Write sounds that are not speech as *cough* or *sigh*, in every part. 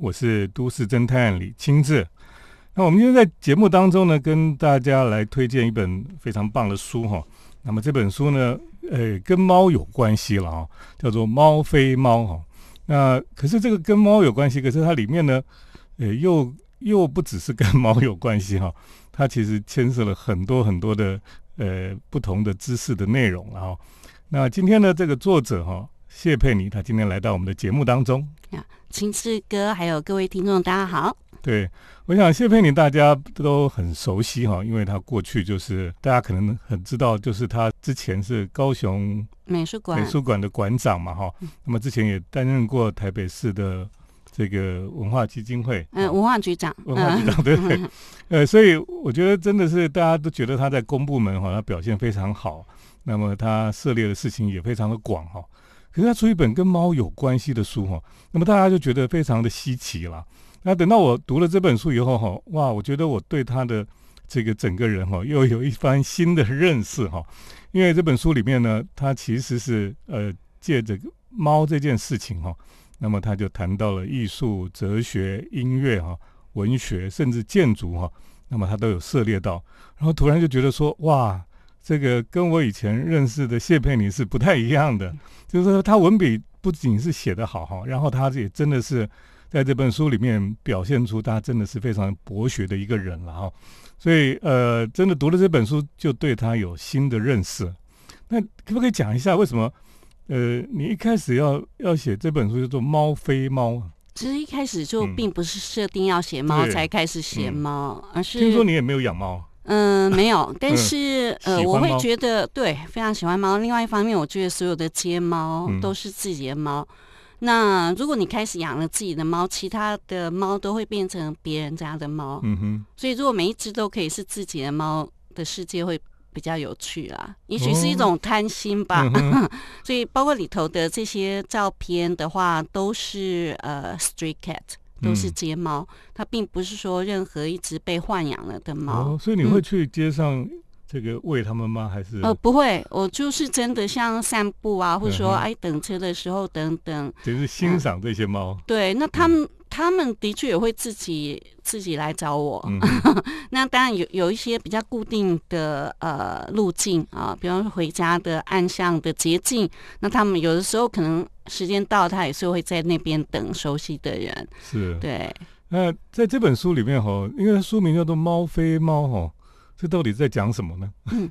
我是都市侦探李清志。那我们今天在节目当中呢，跟大家来推荐一本非常棒的书哈。那么这本书呢，呃，跟猫有关系了啊，叫做《猫非猫》哈。那可是这个跟猫有关系，可是它里面呢，呃，又又不只是跟猫有关系哈，它其实牵涉了很多很多的呃不同的知识的内容啊。那今天呢，这个作者哈谢佩妮，他今天来到我们的节目当中。呀，青志哥，还有各位听众，大家好。对，我想谢佩妮大家都很熟悉哈，因为他过去就是大家可能很知道，就是他之前是高雄美术馆美术馆的馆长嘛哈。那么之前也担任过台北市的这个文化基金会，嗯，文化局长，文化局长对对。呃，所以我觉得真的是大家都觉得他在公部门哈，他表现非常好。那么他涉猎的事情也非常的广哈。可是他出一本跟猫有关系的书哈，那么大家就觉得非常的稀奇了。那等到我读了这本书以后哈，哇，我觉得我对他的这个整个人哈，又有一番新的认识哈。因为这本书里面呢，他其实是呃借着猫这件事情哈，那么他就谈到了艺术、哲学、音乐哈、文学，甚至建筑哈，那么他都有涉猎到。然后突然就觉得说，哇。这个跟我以前认识的谢佩妮是不太一样的，就是说他文笔不仅是写得好哈，然后他也真的是在这本书里面表现出他真的是非常博学的一个人了哈，所以呃，真的读了这本书就对他有新的认识。那可不可以讲一下为什么呃你一开始要要写这本书叫做《猫非猫》？其实一开始就并不是设定要写猫才开始写猫，而是听说你也没有养猫。嗯，没有，但是呃，我会觉得对，非常喜欢猫。另外一方面，我觉得所有的街猫都是自己的猫。那如果你开始养了自己的猫，其他的猫都会变成别人家的猫。嗯哼。所以，如果每一只都可以是自己的猫，的世界会比较有趣啦。也许是一种贪心吧。*laughs* 所以，包括里头的这些照片的话，都是呃，street cat。都是街猫，它并不是说任何一只被豢养了的猫。所以你会去街上这个喂它们吗？还是？呃，不会，我就是真的像散步啊，或者说哎等车的时候等等，就是欣赏这些猫。对，那他们。他们的确也会自己自己来找我，*laughs* 那当然有有一些比较固定的呃路径啊，比方说回家的暗巷的捷径，那他们有的时候可能时间到，他也是会在那边等熟悉的人。是，对。那在这本书里面哈，因为书名叫做《猫飞猫》哈，这到底在讲什么呢？嗯，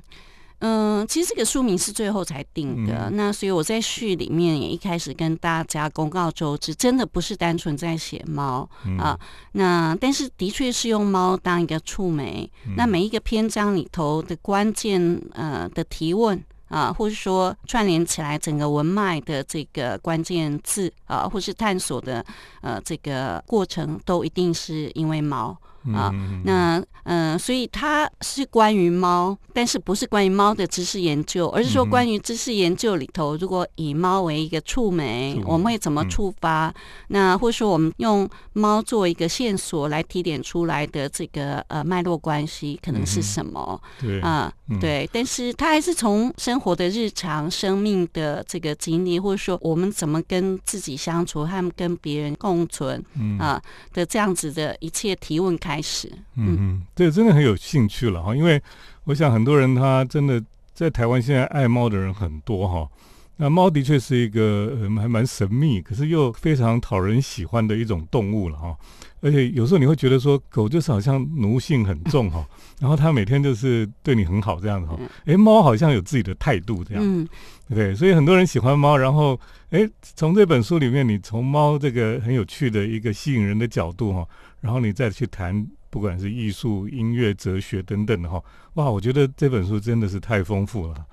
其实这个书名是最后才定的，那所以我在序里面也一开始跟大家公告周知，真的不是单纯在写猫啊，那但是的确是用猫当一个触媒，那每一个篇章里头的关键呃的提问啊，或是说串联起来整个文脉的这个关键字啊，或是探索的呃这个过程，都一定是因为猫。啊，那嗯，所以它是关于猫，但是不是关于猫的知识研究，而是说关于知识研究里头，如果以猫为一个触媒，我们会怎么触发？那或者说我们用猫作为一个线索来提点出来的这个呃脉络关系，可能是什么？对啊，对，但是它还是从生活的日常生命的这个经历，或者说我们怎么跟自己相处，和跟别人共存啊的这样子的一切提问开。开始，嗯嗯，对，真的很有兴趣了哈，因为我想很多人他真的在台湾现在爱猫的人很多哈。那猫的确是一个还蛮神秘，可是又非常讨人喜欢的一种动物了哈。而且有时候你会觉得说，狗就是好像奴性很重哈，*laughs* 然后它每天就是对你很好这样子哈。哎，猫好像有自己的态度这样，嗯，对，所以很多人喜欢猫。然后，哎，从这本书里面，你从猫这个很有趣的一个吸引人的角度哈。然后你再去谈，不管是艺术、音乐、哲学等等的哈，哇，我觉得这本书真的是太丰富了。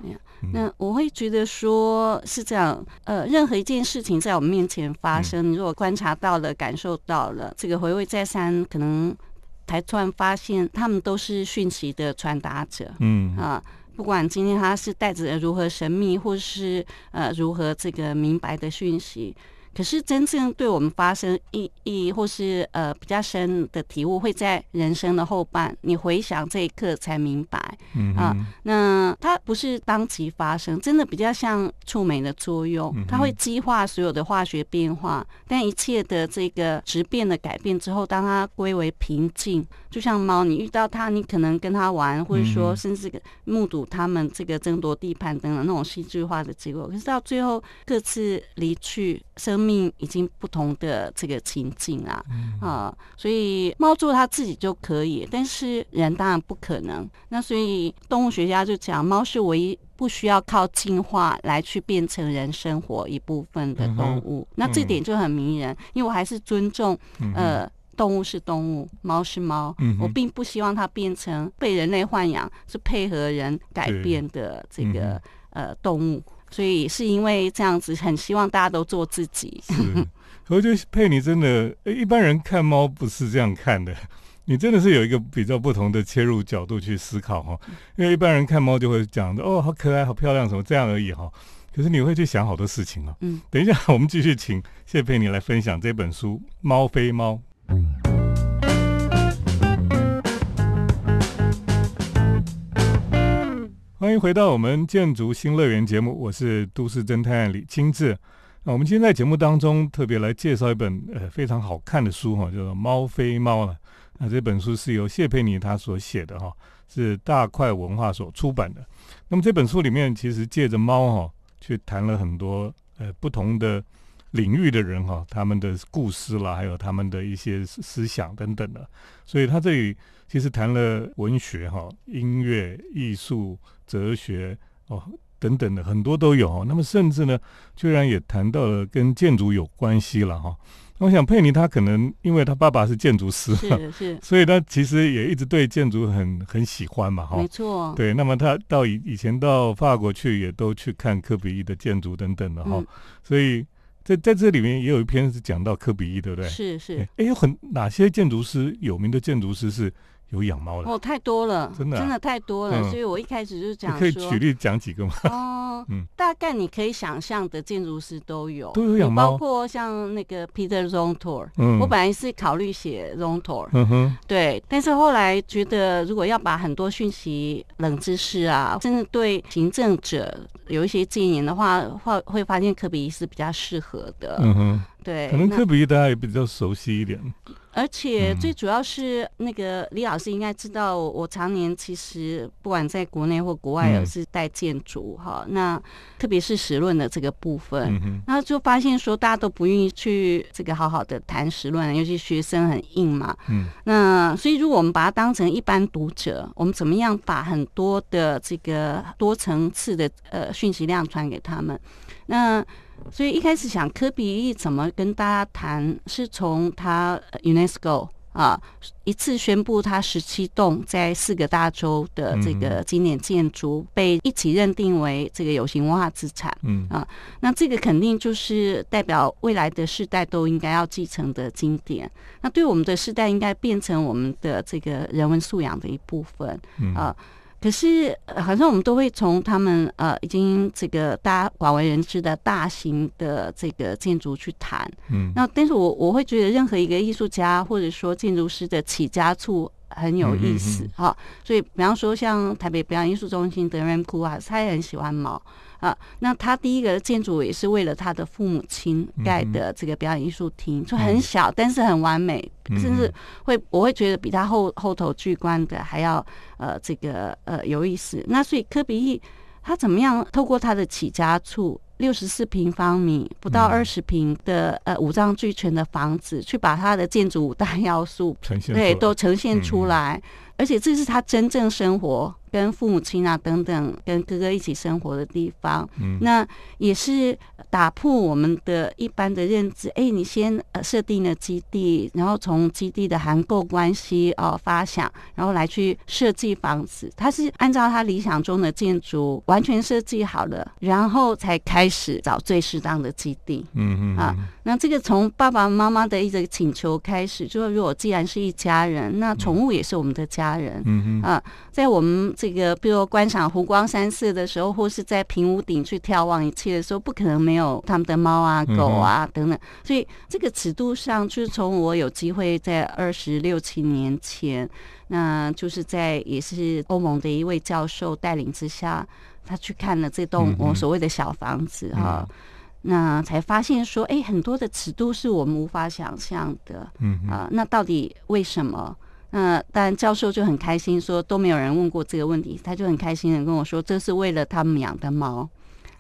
那我会觉得说是这样，呃，任何一件事情在我们面前发生，如果观察到了、感受到了，这个回味再三，可能才突然发现，他们都是讯息的传达者。嗯啊，不管今天他是带着如何神秘，或是呃如何这个明白的讯息。可是真正对我们发生意义或是呃比较深的体悟，会在人生的后半，你回想这一刻才明白。嗯啊，那它不是当即发生，真的比较像触媒的作用，它会激化所有的化学变化。但一切的这个质变的改变之后，当它归为平静，就像猫，你遇到它，你可能跟它玩，或者说甚至目睹它们这个争夺地盘等等那种戏剧化的结果。可是到最后各自离去，生命已经不同的这个情境啊啊，所以猫做它自己就可以，但是人当然不可能。那所以动物学家就讲，猫是唯一不需要靠进化来去变成人生活一部分的动物。那这点就很迷人，因为我还是尊重呃。动物是动物，猫是猫，我并不希望它变成被人类豢养，是配合人改变的这个呃动物。所以是因为这样子，很希望大家都做自己。是，我觉得佩妮真的，一般人看猫不是这样看的，*laughs* 你真的是有一个比较不同的切入角度去思考哈。因为一般人看猫就会讲的哦，好可爱，好漂亮，什么这样而已哈。可是你会去想好多事情啊。嗯，等一下我们继续请谢佩妮来分享这本书《猫非猫》。欢迎回到我们建筑新乐园节目，我是都市侦探李清志。那我们今天在节目当中特别来介绍一本呃非常好看的书哈，叫做《猫非猫》了。那这本书是由谢佩妮她所写的哈，是大块文化所出版的。那么这本书里面其实借着猫哈，去谈了很多呃不同的。领域的人哈，他们的故事啦，还有他们的一些思想等等的，所以他这里其实谈了文学哈、音乐、艺术、哲学哦等等的很多都有。那么甚至呢，居然也谈到了跟建筑有关系了哈。我想佩妮她可能因为她爸爸是建筑师，是是，*laughs* 所以她其实也一直对建筑很很喜欢嘛哈。没错，对。那么他到以以前到法国去，也都去看科比一的建筑等等的哈，所以。在在这里面也有一篇是讲到科比一，对不对？是是。哎，有很哪些建筑师有名的建筑师是？有养猫的哦，太多了，真的真的太多了，所以我一开始就讲，可以举例讲几个吗？哦，*laughs* 嗯，大概你可以想象的建筑师都有，都有养猫，包括像那个 Peter Zumthor，嗯，我本来是考虑写 Zumthor，嗯哼，对，但是后来觉得如果要把很多讯息、冷知识啊，甚至对行政者有一些建言的话，会会发现科比是比较适合的，嗯哼，对，可能科比大家也比较熟悉一点。而且最主要是那个李老师应该知道，我常年其实不管在国内或国外，也是带建筑哈。那特别是实论的这个部分，然后就发现说大家都不愿意去这个好好的谈实论，尤其学生很硬嘛。嗯。那所以如果我们把它当成一般读者，我们怎么样把很多的这个多层次的呃讯息量传给他们？那所以一开始想科比怎么跟大家谈，是从他 UNESCO 啊一次宣布他十七栋在四个大洲的这个经典建筑被一起认定为这个有形文化资产，嗯。啊，那这个肯定就是代表未来的世代都应该要继承的经典，那对我们的世代应该变成我们的这个人文素养的一部分，啊。可是，好像我们都会从他们呃已经这个大家广为人知的大型的这个建筑去谈，嗯，那但是我我会觉得任何一个艺术家或者说建筑师的起家处很有意思哈，所以比方说像台北表演艺术中心的 Ram k u 啊，他也很喜欢猫。啊，那他第一个建筑也是为了他的父母亲盖的这个表演艺术厅，就很小，但是很完美，甚至会我会觉得比他后后头巨观的还要呃这个呃有意思。那所以科比一他怎么样透过他的起家处六十四平方米不到二十平的呃五脏俱全的房子，去把他的建筑五大要素呈现对都呈现出来，而且这是他真正生活。跟父母亲啊等等，跟哥哥一起生活的地方，嗯，那也是打破我们的一般的认知。哎，你先呃设定了基地，然后从基地的函购关系哦发想，然后来去设计房子。他是按照他理想中的建筑完全设计好了，然后才开始找最适当的基地。嗯嗯啊，那这个从爸爸妈妈的一个请求开始，就是如果既然是一家人，那宠物也是我们的家人。嗯嗯啊，在我们。这个，比如观赏湖光山色的时候，或是在平屋顶去眺望一切的时候，不可能没有他们的猫啊、狗啊等等。所以这个尺度上，就是从我有机会在二十六七年前，那就是在也是欧盟的一位教授带领之下，他去看了这栋我所谓的小房子哈，那才发现说，哎，很多的尺度是我们无法想象的。嗯啊，那到底为什么？那当然，教授就很开心，说都没有人问过这个问题，他就很开心的跟我说，这是为了他们养的猫，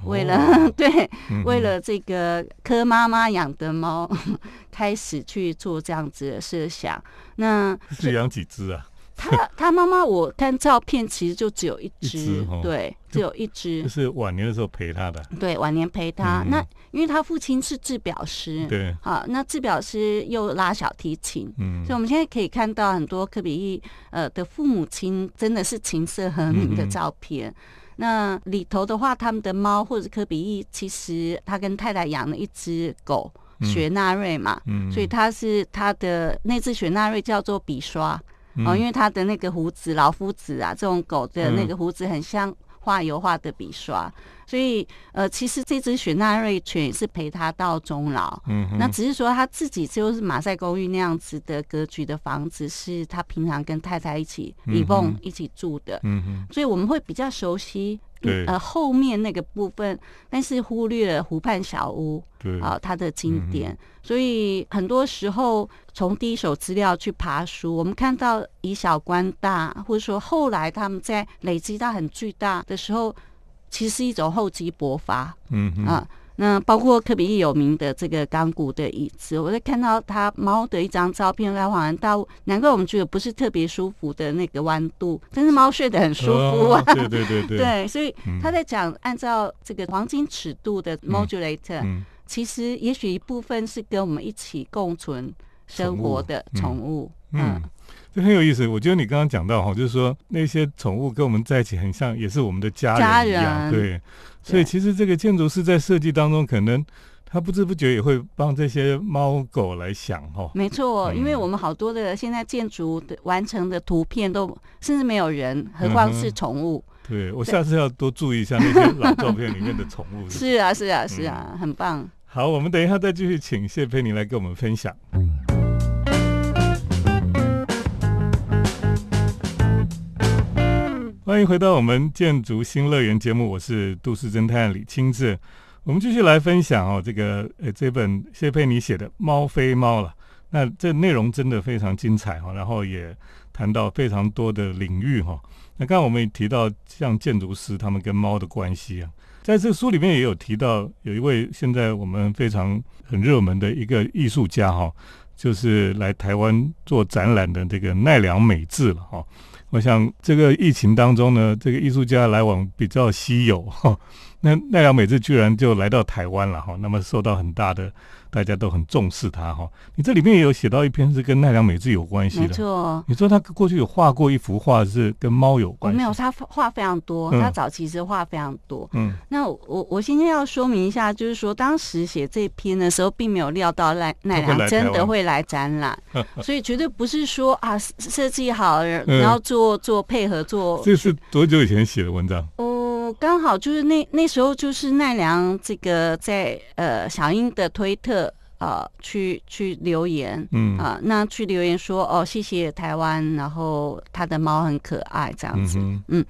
为了 *laughs* 对，为了这个柯妈妈养的猫，*laughs* 开始去做这样子的设想。那是养几只啊？他他妈妈，我看照片其实就只有一只，对，只有一只。就是晚年的时候陪他的。对，晚年陪他。那因为他父亲是制表师，对，啊，那制表师又拉小提琴，嗯，所以我们现在可以看到很多科比一呃的父母亲真的是琴瑟和鸣的照片。那里头的话，他们的猫或者科比一，其实他跟太太养了一只狗雪纳瑞嘛，嗯，所以他是他的那只雪纳瑞叫做笔刷。哦，因为它的那个胡子，老夫子啊，这种狗的那个胡子很像画油画的笔刷，所以呃，其实这只雪纳瑞犬也是陪它到终老。嗯，那只是说他自己就是马赛公寓那样子的格局的房子，是他平常跟太太一起李梦一起住的。嗯哼，所以我们会比较熟悉。呃，后面那个部分，但是忽略了湖畔小屋，对啊，它的经典。所以很多时候从第一手资料去爬书，我们看到以小观大，或者说后来他们在累积到很巨大的时候，其实是一种厚积薄发。嗯啊。那包括科比一有名的这个钢骨的椅子，我在看到他猫的一张照片，来恍然大悟，难怪我们觉得不是特别舒服的那个弯度，但是猫睡得很舒服啊。对对对对。*laughs* 对，所以他在讲按照这个黄金尺度的 modulator，其实也许一部分是跟我们一起共存生活的宠物。嗯。这很有意思，我觉得你刚刚讲到哈，就是说那些宠物跟我们在一起很像，也是我们的家人一样，对。所以其实这个建筑师在设计当中，可能他不知不觉也会帮这些猫狗来想哈。没错，因为我们好多的现在建筑的完成的图片都甚至没有人，何况是宠物。对我下次要多注意一下那些老照片里面的宠物。*laughs* 是啊，是啊，是啊，很棒。好，我们等一下再继续请谢佩妮来跟我们分享。欢迎回到我们建筑新乐园节目，我是都市侦探李清志。我们继续来分享哦，这个呃这本谢佩妮写的《猫非猫》了。那这内容真的非常精彩哈，然后也谈到非常多的领域哈。那刚刚我们也提到像建筑师他们跟猫的关系啊，在这个书里面也有提到，有一位现在我们非常很热门的一个艺术家哈，就是来台湾做展览的这个奈良美智了哈。我想这个疫情当中呢，这个艺术家来往比较稀有哈。那奈良美智居然就来到台湾了哈，那么受到很大的。大家都很重视他哈，你这里面也有写到一篇是跟奈良美智有关系的，没错。你说他过去有画过一幅画是跟猫有关，没有，他画非常多，他早期是画非常多。嗯，那我我今天要说明一下，就是说当时写这篇的时候，并没有料到奈奈良真的会来展览，所以绝对不是说啊设计好然后做做配合做。这是多久以前写的文章？刚好就是那那时候，就是奈良这个在呃小英的推特啊去去留言，嗯啊，那去留言说哦谢谢台湾，然后他的猫很可爱这样子，嗯。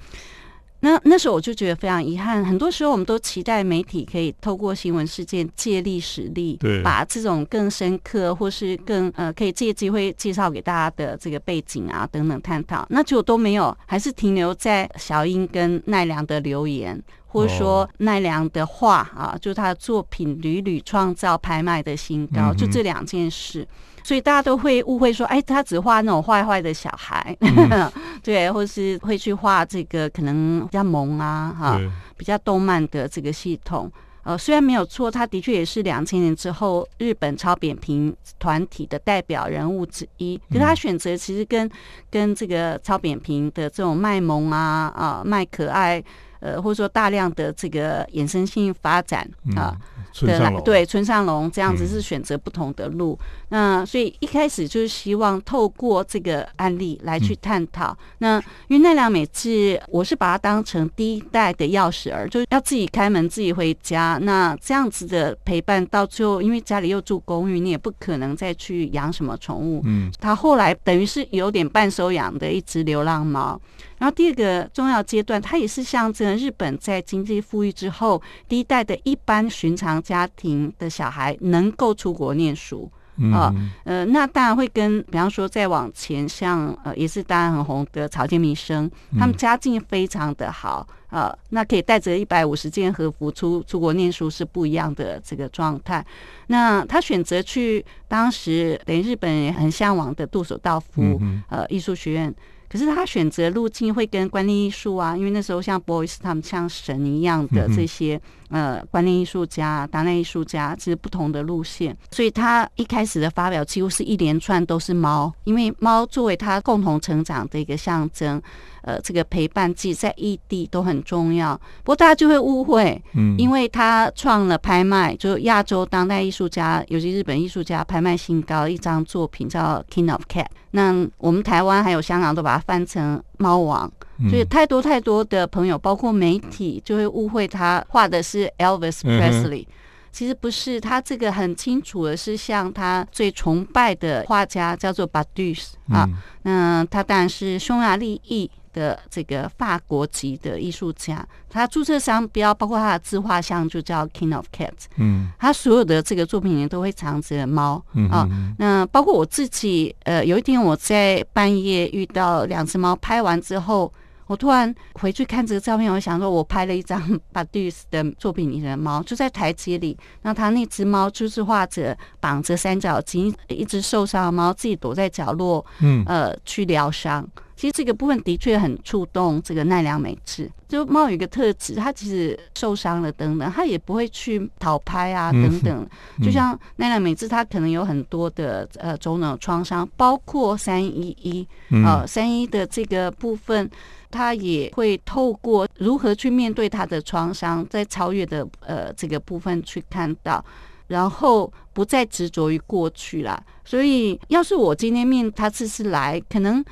那那时候我就觉得非常遗憾，很多时候我们都期待媒体可以透过新闻事件借力使力，对，把这种更深刻或是更呃可以借机会介绍给大家的这个背景啊等等探讨，那就都没有，还是停留在小英跟奈良的留言，或者说奈良的画啊，就他的作品屡屡创造拍卖的新高，就这两件事。所以大家都会误会说，哎，他只画那种坏坏的小孩，*laughs* 对，或是会去画这个可能比较萌啊，哈，比较动漫的这个系统。呃，虽然没有错，他的确也是两千年之后日本超扁平团体的代表人物之一。可是他选择其实跟跟这个超扁平的这种卖萌啊啊卖可爱呃，或者说大量的这个衍生性发展啊。的对村上龙这样子是选择不同的路，那所以一开始就是希望透过这个案例来去探讨。那因为奈良美智，我是把它当成第一代的钥匙儿，就是要自己开门自己回家。那这样子的陪伴到最后，因为家里又住公寓，你也不可能再去养什么宠物。嗯，他后来等于是有点半收养的一只流浪猫。然后第二个重要阶段，它也是象征日本在经济富裕之后，第一代的一般寻常家庭的小孩能够出国念书啊。呃，那当然会跟，比方说再往前，像呃，也是当然很红的草间弥生，他们家境非常的好啊，那可以带着一百五十件和服出出国念书是不一样的这个状态。那他选择去当时等于日本人很向往的杜手道夫呃艺术学院。可是他选择路径会跟观念艺术啊，因为那时候像 Boys 他们像神一样的这些呃观念艺术家、当代艺术家，其实不同的路线。所以他一开始的发表几乎是一连串都是猫，因为猫作为他共同成长的一个象征。呃，这个陪伴剂在异地都很重要，不过大家就会误会，嗯，因为他创了拍卖，就亚洲当代艺术家，尤其日本艺术家拍卖新高一张作品叫《King of Cat》，那我们台湾还有香港都把它翻成猫王，所以太多太多的朋友，包括媒体，就会误会他画的是 Elvis Presley，其实不是，他这个很清楚的是像他最崇拜的画家叫做 b a d u s 啊，那他当然是匈牙利裔。的这个法国籍的艺术家，他注册商标包括他的自画像就叫 King of Cats。嗯，他所有的这个作品里面都会藏着猫啊。那包括我自己，呃，有一天我在半夜遇到两只猫，拍完之后，我突然回去看这个照片，我想说，我拍了一张 *laughs* 巴蒂斯的作品里的猫，就在台阶里。那他那只猫就是画着绑着三角巾，一只受伤的猫自己躲在角落，嗯，呃，去疗伤。其实这个部分的确很触动这个奈良美智。就猫有一个特质，它其实受伤了等等，它也不会去讨拍啊等等。就像奈良美智，它可能有很多的呃种种创伤，包括三一一啊三一的这个部分，他也会透过如何去面对他的创伤，在超越的呃这个部分去看到，然后不再执着于过去了。所以，要是我今天面他次次来，可能。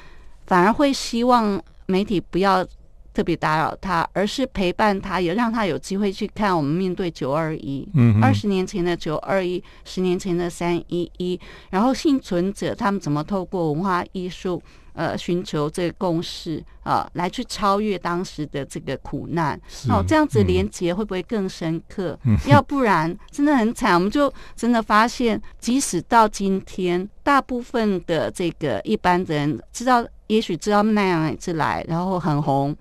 反而会希望媒体不要特别打扰他，而是陪伴他，也让他有机会去看我们面对九二一，嗯，二十年前的九二一，十年前的三一一，然后幸存者他们怎么透过文化艺术，呃，寻求这个共识啊，来去超越当时的这个苦难，哦，这样子连接会不会更深刻？要不然真的很惨，我们就真的发现，即使到今天，大部分的这个一般人知道。也许知道奈良一次来，然后很红，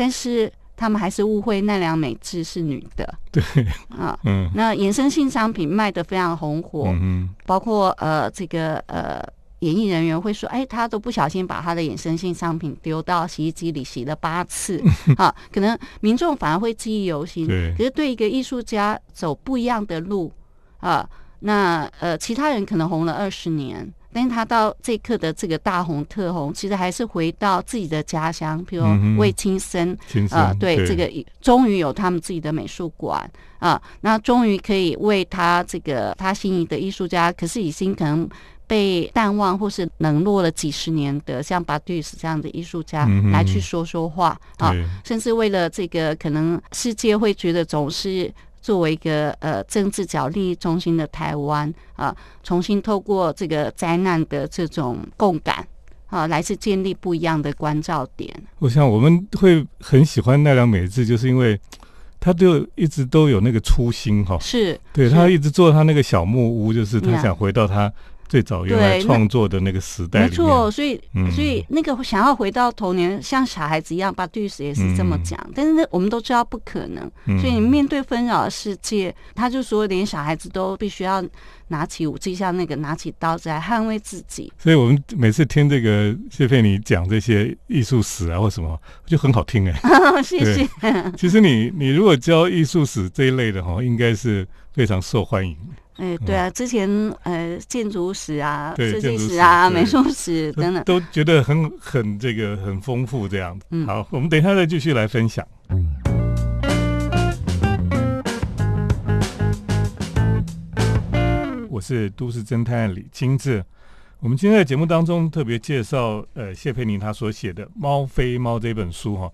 但是他们还是误会奈良美智是女的。*laughs* 对啊，嗯，那衍生性商品卖的非常红火，嗯，包括呃这个呃演艺人员会说，哎，他都不小心把他的衍生性商品丢到洗衣机里洗了八次，*laughs* 啊，可能民众反而会记忆犹新。对，可是对一个艺术家走不一样的路啊，那呃其他人可能红了二十年。但是他到这一刻的这个大红特红，其实还是回到自己的家乡，比如魏青森，啊，对这个终于有他们自己的美术馆啊，那终于可以为他这个他心仪的艺术家，可是已经可能被淡忘或是冷落了几十年的像巴蒂斯这样的艺术家来去说说话啊，甚至为了这个可能世界会觉得总是。作为一个呃政治角利益中心的台湾啊，重新透过这个灾难的这种共感啊，来自建立不一样的关照点。我想我们会很喜欢奈良美智，就是因为他就一直都有那个初心哈，是对他一直做他那个小木屋，就是他想回到他。最早原来创作的那个时代，没错，所以所以那个想要回到童年，像小孩子一样，把律师也是这么讲，但是我们都知道不可能。所以你面对纷扰的世界，他就说连小孩子都必须要拿起武器，像那个拿起刀子来捍卫自己。所以我们每次听这个谢佩妮讲这些艺术史啊或什么，就很好听哎。*laughs* 谢谢。其实你你如果教艺术史这一类的哈，应该是非常受欢迎。哎对啊之前呃建筑史啊设计史啊 *laughs* 美术史等等。都觉得很很这个很丰富这样子。好我们等一下再继续来分享。我是都市侦探李金志。我们今天在节目当中特别介绍呃谢佩妮她所写的猫非猫这本书哈。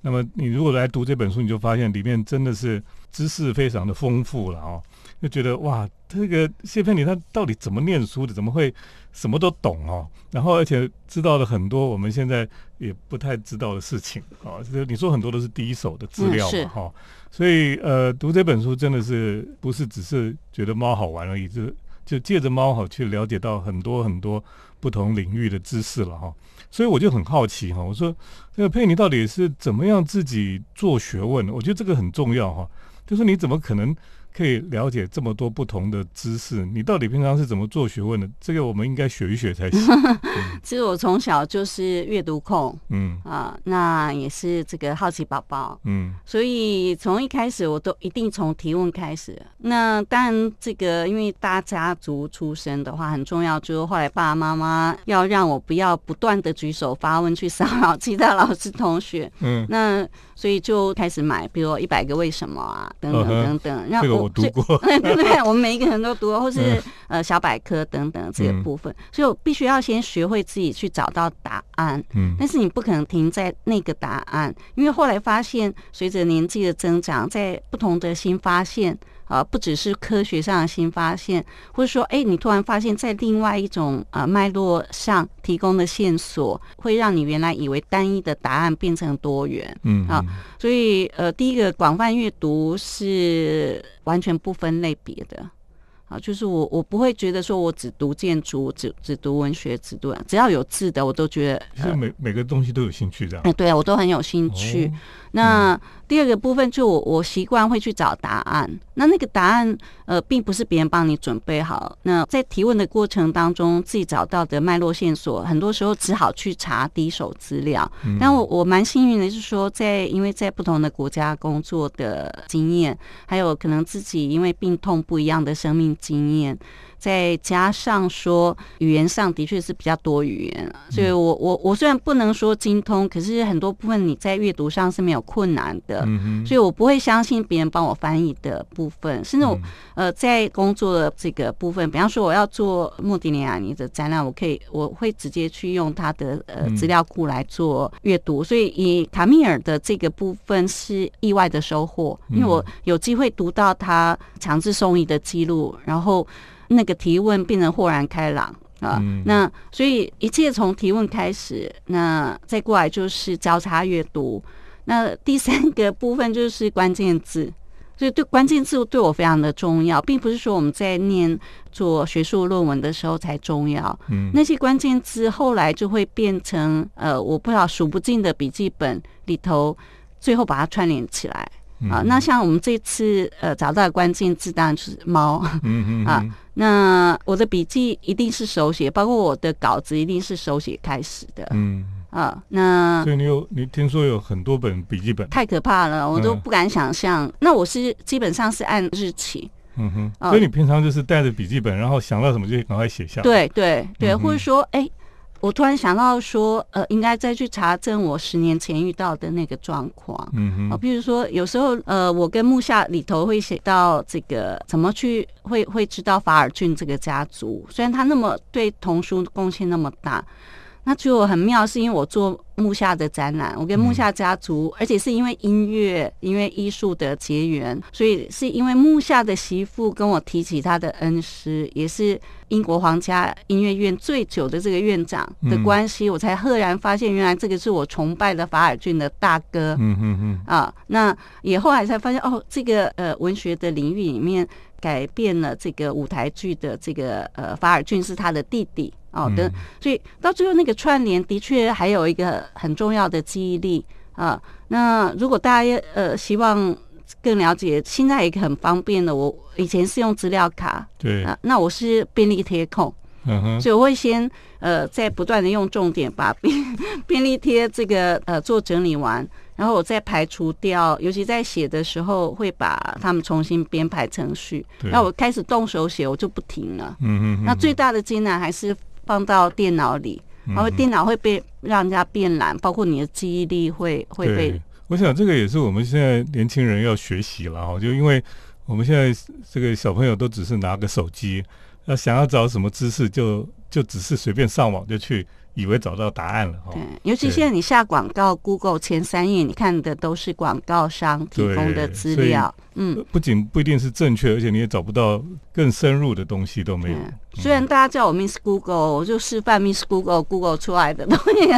那么你如果来读这本书，你就发现里面真的是知识非常的丰富了哦，就觉得哇，这个谢佩里他到底怎么念书的？怎么会什么都懂哦？然后而且知道了很多我们现在也不太知道的事情哦。就是你说很多都是第一手的资料嘛哈，所以呃，读这本书真的是不是只是觉得猫好玩而已，就就借着猫好去了解到很多很多不同领域的知识了哈。所以我就很好奇哈，我说这个佩妮到底是怎么样自己做学问？我觉得这个很重要哈，就是你怎么可能？可以了解这么多不同的知识，你到底平常是怎么做学问的？这个我们应该学一学才行。*laughs* 其实我从小就是阅读控，嗯。啊，那也是这个好奇宝宝，嗯，所以从一开始我都一定从提问开始。那当然，这个因为大家族出身的话很重要，就是后来爸爸妈妈要让我不要不断的举手发问去骚扰其他老师同学，嗯，那所以就开始买，比如一百个为什么啊，等等等等，让我。读 *laughs* 过，对对对，我们每一个人都读过，*laughs* 或是呃小百科等等这个部分，所以我必须要先学会自己去找到答案。嗯，但是你不可能停在那个答案，因为后来发现，随着年纪的增长，在不同的新发现。啊，不只是科学上的新发现，或者说，哎，你突然发现，在另外一种啊脉络上提供的线索，会让你原来以为单一的答案变成多元。嗯啊，所以呃，第一个广泛阅读是完全不分类别的。啊，就是我我不会觉得说我只读建筑，只只读文学，只读只要有字的，我都觉得。其实每每个东西都有兴趣这样。哎，对啊，我都很有兴趣。那第二个部分，就我我习惯会去找答案。那那个答案，呃，并不是别人帮你准备好。那在提问的过程当中，自己找到的脉络线索，很多时候只好去查第一手资料。但我我蛮幸运的，是说在因为在不同的国家工作的经验，还有可能自己因为病痛不一样的生命经验。再加上说语言上的确是比较多语言，所以我我我虽然不能说精通，可是很多部分你在阅读上是没有困难的，嗯所以我不会相信别人帮我翻译的部分，甚至我呃在工作的这个部分，比方说我要做莫迪尼亚尼的展览，我可以我会直接去用他的呃资料库来做阅读，所以以卡米尔的这个部分是意外的收获，因为我有机会读到他强制送医的记录，然后。那个提问变成豁然开朗啊，那所以一切从提问开始，那再过来就是交叉阅读。那第三个部分就是关键字，所以对关键字对我非常的重要，并不是说我们在念做学术论文的时候才重要。嗯，那些关键字后来就会变成呃，我不知道数不尽的笔记本里头，最后把它串联起来。啊，那像我们这次呃找到的关键字当然是猫嗯嗯啊。那我的笔记一定是手写，包括我的稿子一定是手写开始的。嗯啊，那所以你有你听说有很多本笔记本，太可怕了，我都不敢想象。那我是基本上是按日期。嗯哼，所以你平常就是带着笔记本，然后想到什么就赶快写下。对对对，或者说哎。我突然想到说，呃，应该再去查证我十年前遇到的那个状况。嗯哼，啊，比如说有时候，呃，我跟木下里头会写到这个怎么去会会知道法尔俊这个家族，虽然他那么对童书贡献那么大。那就很妙，是因为我做木下的展览，我跟木下家族，而且是因为音乐、因为艺术的结缘，所以是因为木下的媳妇跟我提起他的恩师，也是英国皇家音乐院最久的这个院长的关系，我才赫然发现，原来这个是我崇拜的法尔俊的大哥。嗯嗯嗯。啊，那也后来才发现，哦，这个呃文学的领域里面改变了这个舞台剧的这个呃法尔俊是他的弟弟。好的，所以到最后那个串联的确还有一个很重要的记忆力啊。那如果大家呃希望更了解，现在一个很方便的，我以前是用资料卡，对啊，那我是便利贴控，嗯哼，所以我会先呃在不断的用重点把便 *laughs* 便利贴这个呃做整理完。然后我再排除掉，尤其在写的时候，会把他们重新编排程序。那我开始动手写，我就不停了。嗯嗯。那最大的艰难还是放到电脑里，然后电脑会被让人家变懒，包括你的记忆力会会被。我想这个也是我们现在年轻人要学习了哈，就因为我们现在这个小朋友都只是拿个手机。那想要找什么知识，就就只是随便上网就去。以为找到答案了哈，对，尤其现在你下广告，Google 前三页你看的都是广告商提供的资料，嗯，不仅不一定是正确，而且你也找不到更深入的东西都没有。虽然大家叫我 Miss Google，我就示范 Miss Google Google 出来的东西。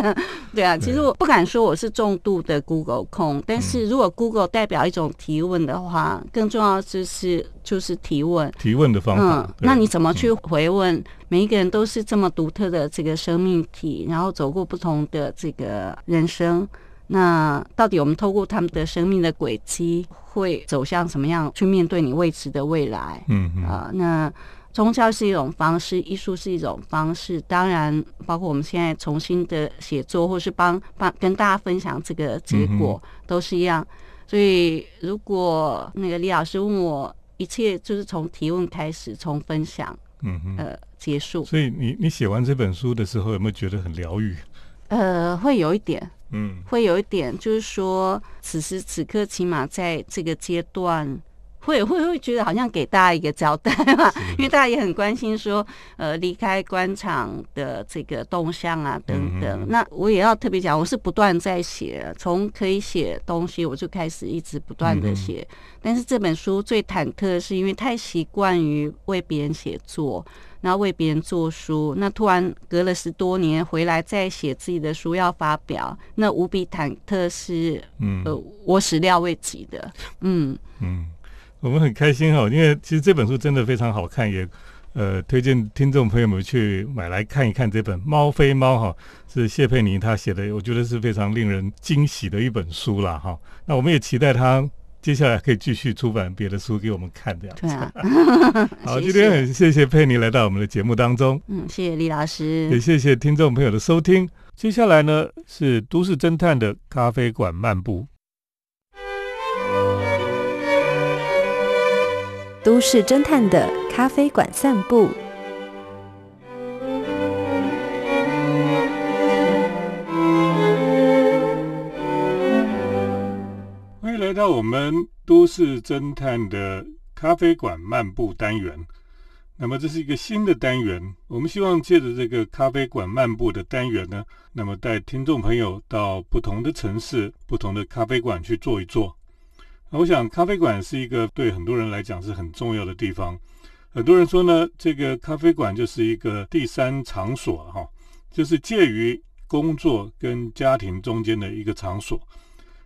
对啊，其实我不敢说我是重度的 Google 控，但是如果 Google 代表一种提问的话，更重要就是就是提问，提问的方法。嗯，那你怎么去回问？每一个人都是这么独特的这个生命体，然后走过不同的这个人生。那到底我们透过他们的生命的轨迹，会走向什么样去面对你未知的未来？嗯嗯啊，那。宗教是一种方式，艺术是一种方式，当然包括我们现在重新的写作，或是帮帮跟大家分享这个结果，都是一样。所以，如果那个李老师问我，一切就是从提问开始，从分享，嗯哼呃结束。所以，你你写完这本书的时候，有没有觉得很疗愈？呃，会有一点，嗯，会有一点，就是说，此时此刻，起码在这个阶段。会会会觉得好像给大家一个交代嘛，*laughs* 因为大家也很关心说，呃，离开官场的这个动向啊等等。那我也要特别讲，我是不断在写，从可以写东西我就开始一直不断的写。但是这本书最忐忑的是，因为太习惯于为别人写作，然后为别人做书，那突然隔了十多年回来再写自己的书要发表，那无比忐忑，是呃我始料未及的。嗯嗯。我们很开心哈，因为其实这本书真的非常好看，也呃推荐听众朋友们去买来看一看这本《猫非猫》哈，是谢佩妮她写的，我觉得是非常令人惊喜的一本书啦哈。那我们也期待他接下来可以继续出版别的书给我们看这样子。*laughs* *laughs* 好，今天很谢谢佩妮来到我们的节目当中。*laughs* 嗯，谢谢李老师，也谢谢听众朋友的收听。接下来呢是都市侦探的咖啡馆漫步。都市侦探的咖啡馆散步，欢迎来到我们都市侦探的咖啡馆漫步单元。那么这是一个新的单元，我们希望借着这个咖啡馆漫步的单元呢，那么带听众朋友到不同的城市、不同的咖啡馆去坐一坐。我想，咖啡馆是一个对很多人来讲是很重要的地方。很多人说呢，这个咖啡馆就是一个第三场所，哈，就是介于工作跟家庭中间的一个场所。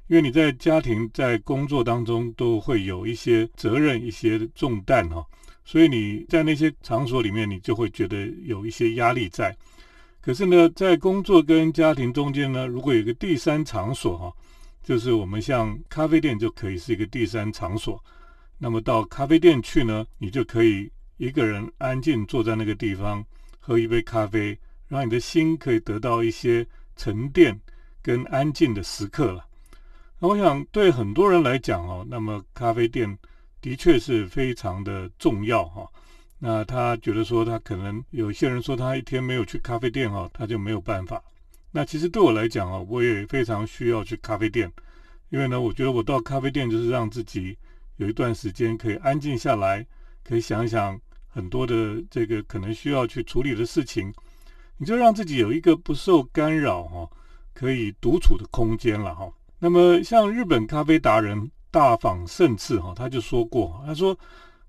因为你在家庭、在工作当中都会有一些责任、一些重担，哈，所以你在那些场所里面，你就会觉得有一些压力在。可是呢，在工作跟家庭中间呢，如果有一个第三场所，哈。就是我们像咖啡店就可以是一个第三场所，那么到咖啡店去呢，你就可以一个人安静坐在那个地方喝一杯咖啡，让你的心可以得到一些沉淀跟安静的时刻了。那我想对很多人来讲哦，那么咖啡店的确是非常的重要哈。那他觉得说他可能有些人说他一天没有去咖啡店哈，他就没有办法。那其实对我来讲啊，我也非常需要去咖啡店，因为呢，我觉得我到咖啡店就是让自己有一段时间可以安静下来，可以想一想很多的这个可能需要去处理的事情，你就让自己有一个不受干扰哈，可以独处的空间了哈。那么像日本咖啡达人大访胜次哈，他就说过，他说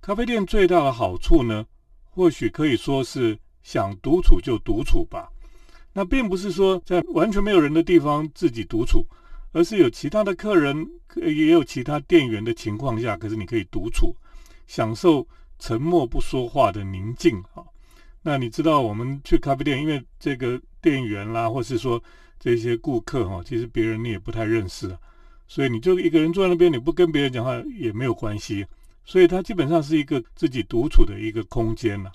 咖啡店最大的好处呢，或许可以说是想独处就独处吧。那并不是说在完全没有人的地方自己独处，而是有其他的客人，也有其他店员的情况下，可是你可以独处，享受沉默不说话的宁静啊。那你知道我们去咖啡店，因为这个店员啦，或是说这些顾客哈，其实别人你也不太认识啊，所以你就一个人坐在那边，你不跟别人讲话也没有关系，所以它基本上是一个自己独处的一个空间了。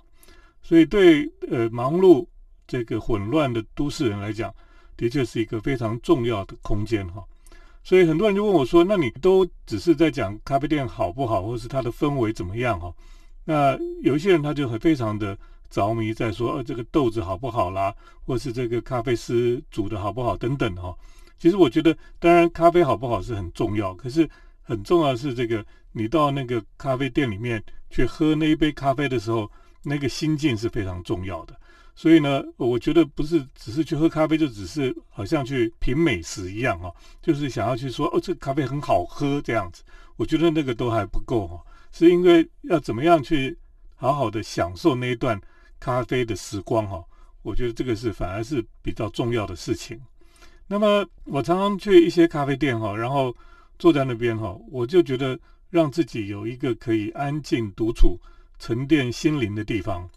所以对呃忙碌。这个混乱的都市人来讲，的确是一个非常重要的空间哈。所以很多人就问我说：“那你都只是在讲咖啡店好不好，或是它的氛围怎么样哈？”那有一些人他就很非常的着迷在说：“呃，这个豆子好不好啦，或是这个咖啡师煮的好不好等等哈。”其实我觉得，当然咖啡好不好是很重要，可是很重要的是这个，你到那个咖啡店里面去喝那一杯咖啡的时候，那个心境是非常重要的。所以呢，我觉得不是只是去喝咖啡，就只是好像去品美食一样哦，就是想要去说哦，这咖啡很好喝这样子。我觉得那个都还不够哈，是因为要怎么样去好好的享受那一段咖啡的时光哈。我觉得这个是反而是比较重要的事情。那么我常常去一些咖啡店哈，然后坐在那边哈，我就觉得让自己有一个可以安静独处、沉淀心灵的地方。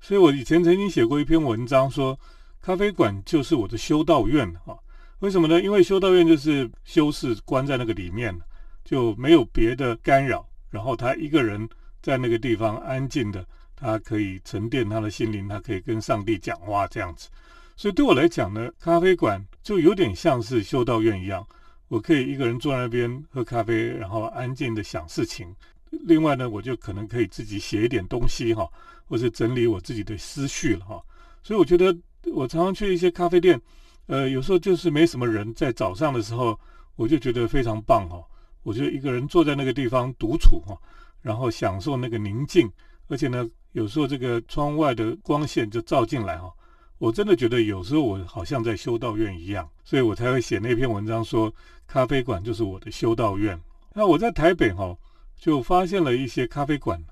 所以我以前曾经写过一篇文章，说咖啡馆就是我的修道院啊。为什么呢？因为修道院就是修士关在那个里面，就没有别的干扰，然后他一个人在那个地方安静的，他可以沉淀他的心灵，他可以跟上帝讲话这样子。所以对我来讲呢，咖啡馆就有点像是修道院一样，我可以一个人坐在那边喝咖啡，然后安静的想事情。另外呢，我就可能可以自己写一点东西哈。或是整理我自己的思绪了哈，所以我觉得我常常去一些咖啡店，呃，有时候就是没什么人，在早上的时候，我就觉得非常棒哈。我就一个人坐在那个地方独处哈，然后享受那个宁静，而且呢，有时候这个窗外的光线就照进来哈，我真的觉得有时候我好像在修道院一样，所以我才会写那篇文章说，咖啡馆就是我的修道院。那我在台北哈，就发现了一些咖啡馆，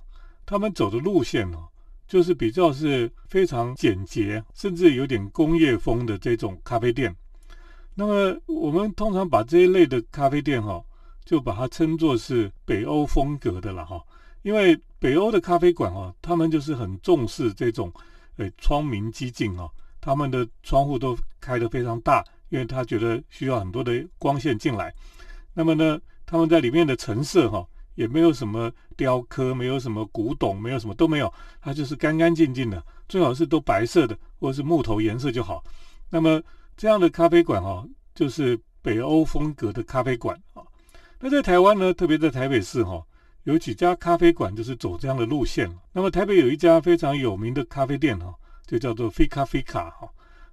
他们走的路线呢。就是比较是非常简洁，甚至有点工业风的这种咖啡店。那么我们通常把这一类的咖啡店哈，就把它称作是北欧风格的了哈。因为北欧的咖啡馆哦，他们就是很重视这种诶窗明几净啊，他们的窗户都开得非常大，因为他觉得需要很多的光线进来。那么呢，他们在里面的陈设哈。也没有什么雕刻，没有什么古董，没有什么都没有，它就是干干净净的，最好是都白色的或者是木头颜色就好。那么这样的咖啡馆哈，就是北欧风格的咖啡馆啊。那在台湾呢，特别在台北市哈，有几家咖啡馆就是走这样的路线。那么台北有一家非常有名的咖啡店哈，就叫做菲咖菲卡哈。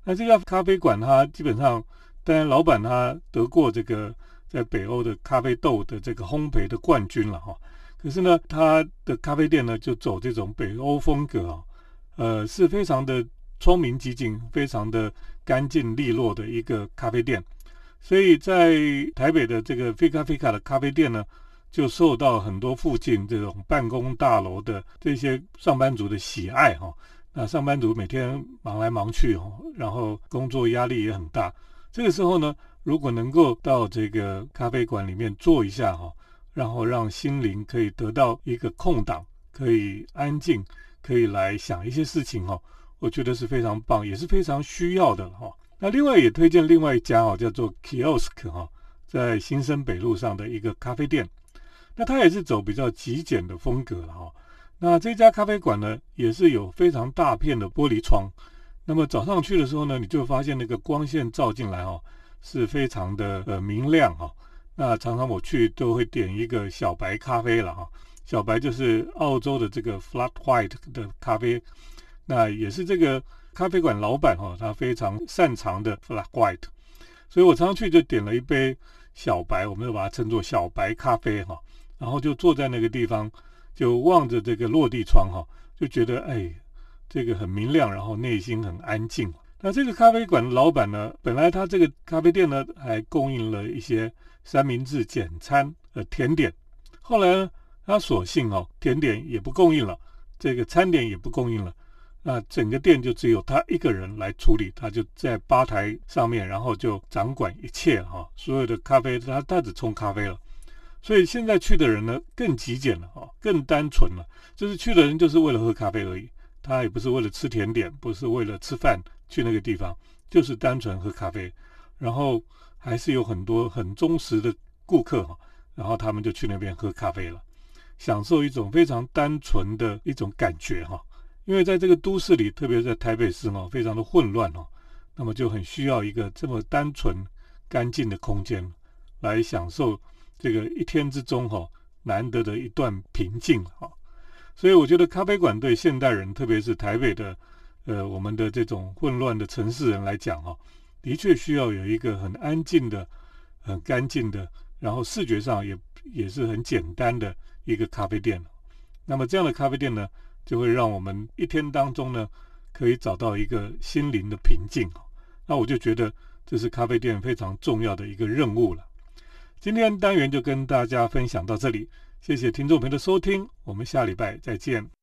那这家咖啡馆它基本上，当然老板他得过这个。在北欧的咖啡豆的这个烘焙的冠军了哈，可是呢，他的咖啡店呢就走这种北欧风格啊，呃，是非常的聪明机警，非常的干净利落的一个咖啡店，所以在台北的这个菲咖菲卡的咖啡店呢，就受到很多附近这种办公大楼的这些上班族的喜爱哈。那上班族每天忙来忙去哈，然后工作压力也很大，这个时候呢。如果能够到这个咖啡馆里面坐一下哈，然后让心灵可以得到一个空档，可以安静，可以来想一些事情哈，我觉得是非常棒，也是非常需要的哈。那另外也推荐另外一家哈，叫做 Kiosk 哈，在新生北路上的一个咖啡店，那它也是走比较极简的风格了哈。那这家咖啡馆呢，也是有非常大片的玻璃窗，那么早上去的时候呢，你就发现那个光线照进来哈。是非常的呃明亮哈，那常常我去都会点一个小白咖啡了哈，小白就是澳洲的这个 flat white 的咖啡，那也是这个咖啡馆老板哈，他非常擅长的 flat white，所以我常常去就点了一杯小白，我们就把它称作小白咖啡哈，然后就坐在那个地方，就望着这个落地窗哈，就觉得哎，这个很明亮，然后内心很安静。那这个咖啡馆的老板呢，本来他这个咖啡店呢还供应了一些三明治简餐呃甜点，后来呢他索性哦甜点也不供应了，这个餐点也不供应了，那整个店就只有他一个人来处理，他就在吧台上面，然后就掌管一切哈，所有的咖啡他他只冲咖啡了，所以现在去的人呢更极简了哦，更单纯了，就是去的人就是为了喝咖啡而已，他也不是为了吃甜点，不是为了吃饭。去那个地方就是单纯喝咖啡，然后还是有很多很忠实的顾客哈，然后他们就去那边喝咖啡了，享受一种非常单纯的一种感觉哈。因为在这个都市里，特别在台北市哈，非常的混乱哦，那么就很需要一个这么单纯干净的空间来享受这个一天之中哈难得的一段平静哈。所以我觉得咖啡馆对现代人，特别是台北的。呃，我们的这种混乱的城市人来讲哈，的确需要有一个很安静的、很干净的，然后视觉上也也是很简单的一个咖啡店。那么这样的咖啡店呢，就会让我们一天当中呢，可以找到一个心灵的平静。那我就觉得这是咖啡店非常重要的一个任务了。今天单元就跟大家分享到这里，谢谢听众朋友的收听，我们下礼拜再见。